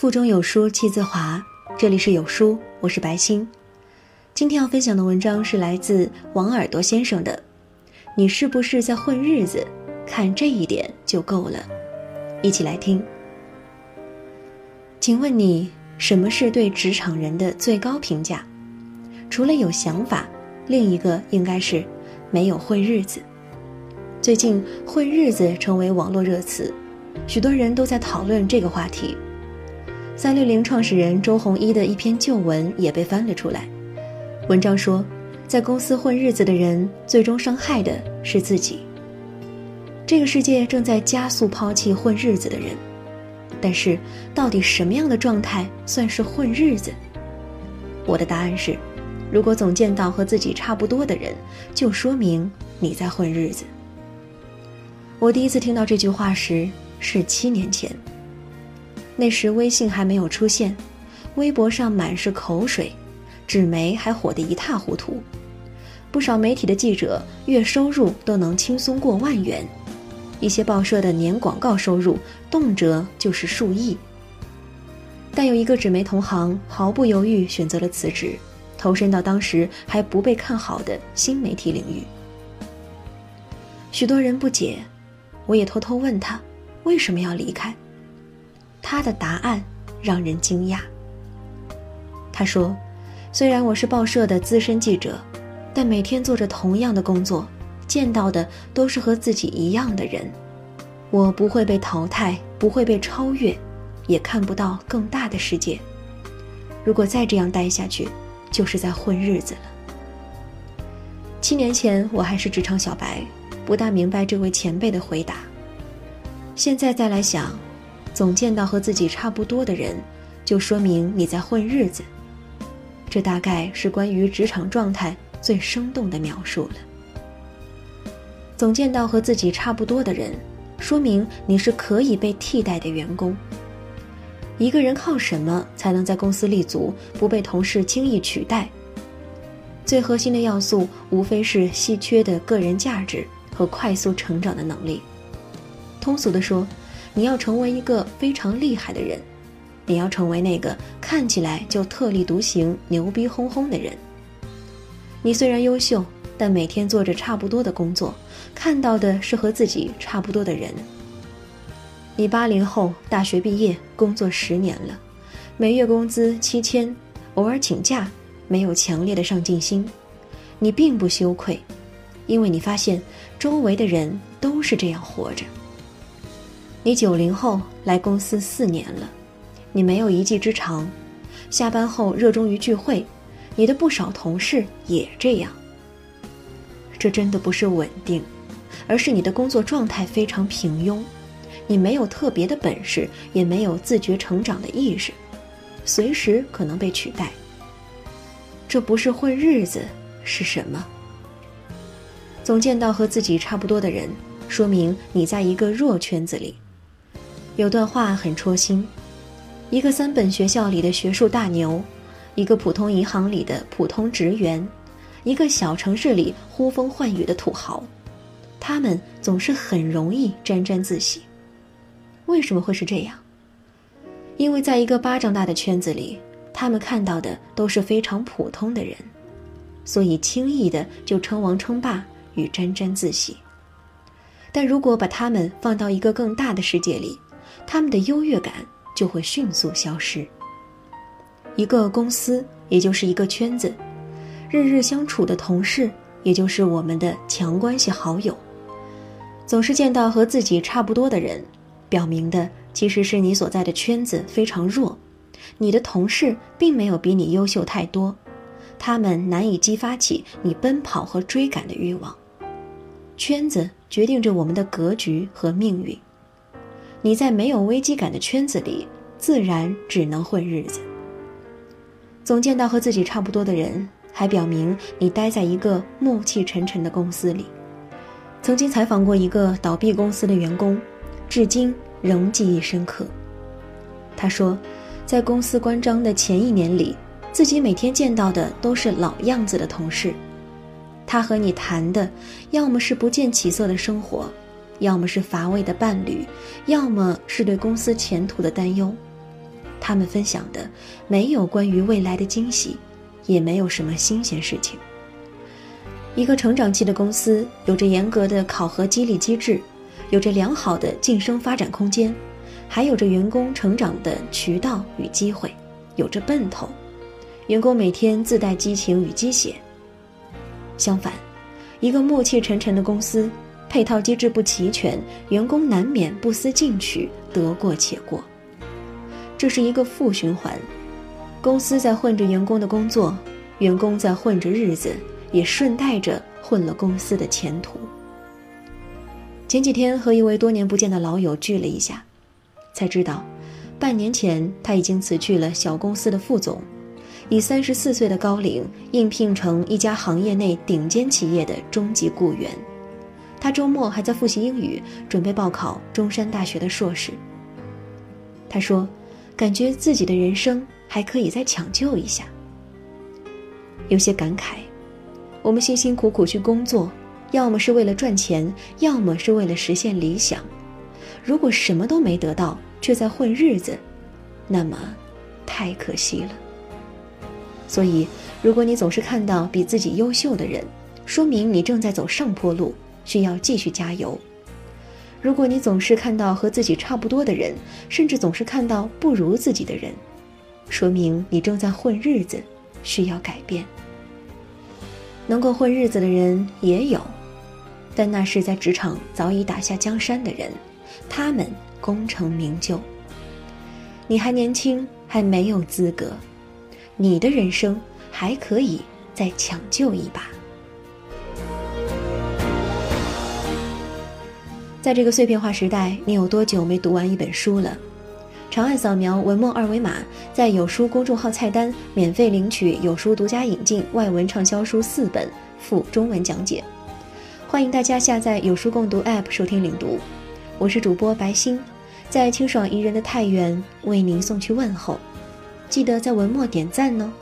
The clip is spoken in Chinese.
腹中有书气自华，这里是有书，我是白欣。今天要分享的文章是来自王耳朵先生的。你是不是在混日子？看这一点就够了。一起来听。请问你什么是对职场人的最高评价？除了有想法，另一个应该是没有混日子。最近“混日子”成为网络热词，许多人都在讨论这个话题。三六零创始人周鸿祎的一篇旧文也被翻了出来。文章说，在公司混日子的人，最终伤害的是自己。这个世界正在加速抛弃混日子的人，但是，到底什么样的状态算是混日子？我的答案是，如果总见到和自己差不多的人，就说明你在混日子。我第一次听到这句话时是七年前。那时微信还没有出现，微博上满是口水，纸媒还火得一塌糊涂，不少媒体的记者月收入都能轻松过万元，一些报社的年广告收入动辄就是数亿。但有一个纸媒同行毫不犹豫选择了辞职，投身到当时还不被看好的新媒体领域。许多人不解，我也偷偷问他为什么要离开。他的答案让人惊讶。他说：“虽然我是报社的资深记者，但每天做着同样的工作，见到的都是和自己一样的人。我不会被淘汰，不会被超越，也看不到更大的世界。如果再这样待下去，就是在混日子了。”七年前我还是职场小白，不大明白这位前辈的回答。现在再来想。总见到和自己差不多的人，就说明你在混日子。这大概是关于职场状态最生动的描述了。总见到和自己差不多的人，说明你是可以被替代的员工。一个人靠什么才能在公司立足，不被同事轻易取代？最核心的要素无非是稀缺的个人价值和快速成长的能力。通俗的说。你要成为一个非常厉害的人，你要成为那个看起来就特立独行、牛逼哄哄的人。你虽然优秀，但每天做着差不多的工作，看到的是和自己差不多的人。你八零后，大学毕业，工作十年了，每月工资七千，偶尔请假，没有强烈的上进心。你并不羞愧，因为你发现周围的人都是这样活着。你九零后来公司四年了，你没有一技之长，下班后热衷于聚会，你的不少同事也这样。这真的不是稳定，而是你的工作状态非常平庸，你没有特别的本事，也没有自觉成长的意识，随时可能被取代。这不是混日子是什么？总见到和自己差不多的人，说明你在一个弱圈子里。有段话很戳心：一个三本学校里的学术大牛，一个普通银行里的普通职员，一个小城市里呼风唤雨的土豪，他们总是很容易沾沾自喜。为什么会是这样？因为在一个巴掌大的圈子里，他们看到的都是非常普通的人，所以轻易的就称王称霸与沾沾自喜。但如果把他们放到一个更大的世界里，他们的优越感就会迅速消失。一个公司，也就是一个圈子，日日相处的同事，也就是我们的强关系好友，总是见到和自己差不多的人，表明的其实是你所在的圈子非常弱，你的同事并没有比你优秀太多，他们难以激发起你奔跑和追赶的欲望。圈子决定着我们的格局和命运。你在没有危机感的圈子里，自然只能混日子。总见到和自己差不多的人，还表明你待在一个暮气沉沉的公司里。曾经采访过一个倒闭公司的员工，至今仍记忆深刻。他说，在公司关张的前一年里，自己每天见到的都是老样子的同事。他和你谈的，要么是不见起色的生活。要么是乏味的伴侣，要么是对公司前途的担忧。他们分享的没有关于未来的惊喜，也没有什么新鲜事情。一个成长期的公司有着严格的考核激励机制，有着良好的晋升发展空间，还有着员工成长的渠道与机会，有着奔头，员工每天自带激情与鸡血。相反，一个暮气沉沉的公司，配套机制不齐全，员工难免不思进取，得过且过。这是一个负循环，公司在混着员工的工作，员工在混着日子。也顺带着混了公司的前途。前几天和一位多年不见的老友聚了一下，才知道，半年前他已经辞去了小公司的副总，以三十四岁的高龄应聘成一家行业内顶尖企业的中级雇员。他周末还在复习英语，准备报考中山大学的硕士。他说，感觉自己的人生还可以再抢救一下，有些感慨。我们辛辛苦苦去工作，要么是为了赚钱，要么是为了实现理想。如果什么都没得到，却在混日子，那么太可惜了。所以，如果你总是看到比自己优秀的人，说明你正在走上坡路，需要继续加油；如果你总是看到和自己差不多的人，甚至总是看到不如自己的人，说明你正在混日子，需要改变。能够混日子的人也有，但那是在职场早已打下江山的人，他们功成名就。你还年轻，还没有资格，你的人生还可以再抢救一把。在这个碎片化时代，你有多久没读完一本书了？长按扫描文末二维码，在有书公众号菜单免费领取有书独家引进外文畅销书四本附中文讲解。欢迎大家下载有书共读 App 收听领读。我是主播白欣，在清爽宜人的太原为您送去问候。记得在文末点赞哦。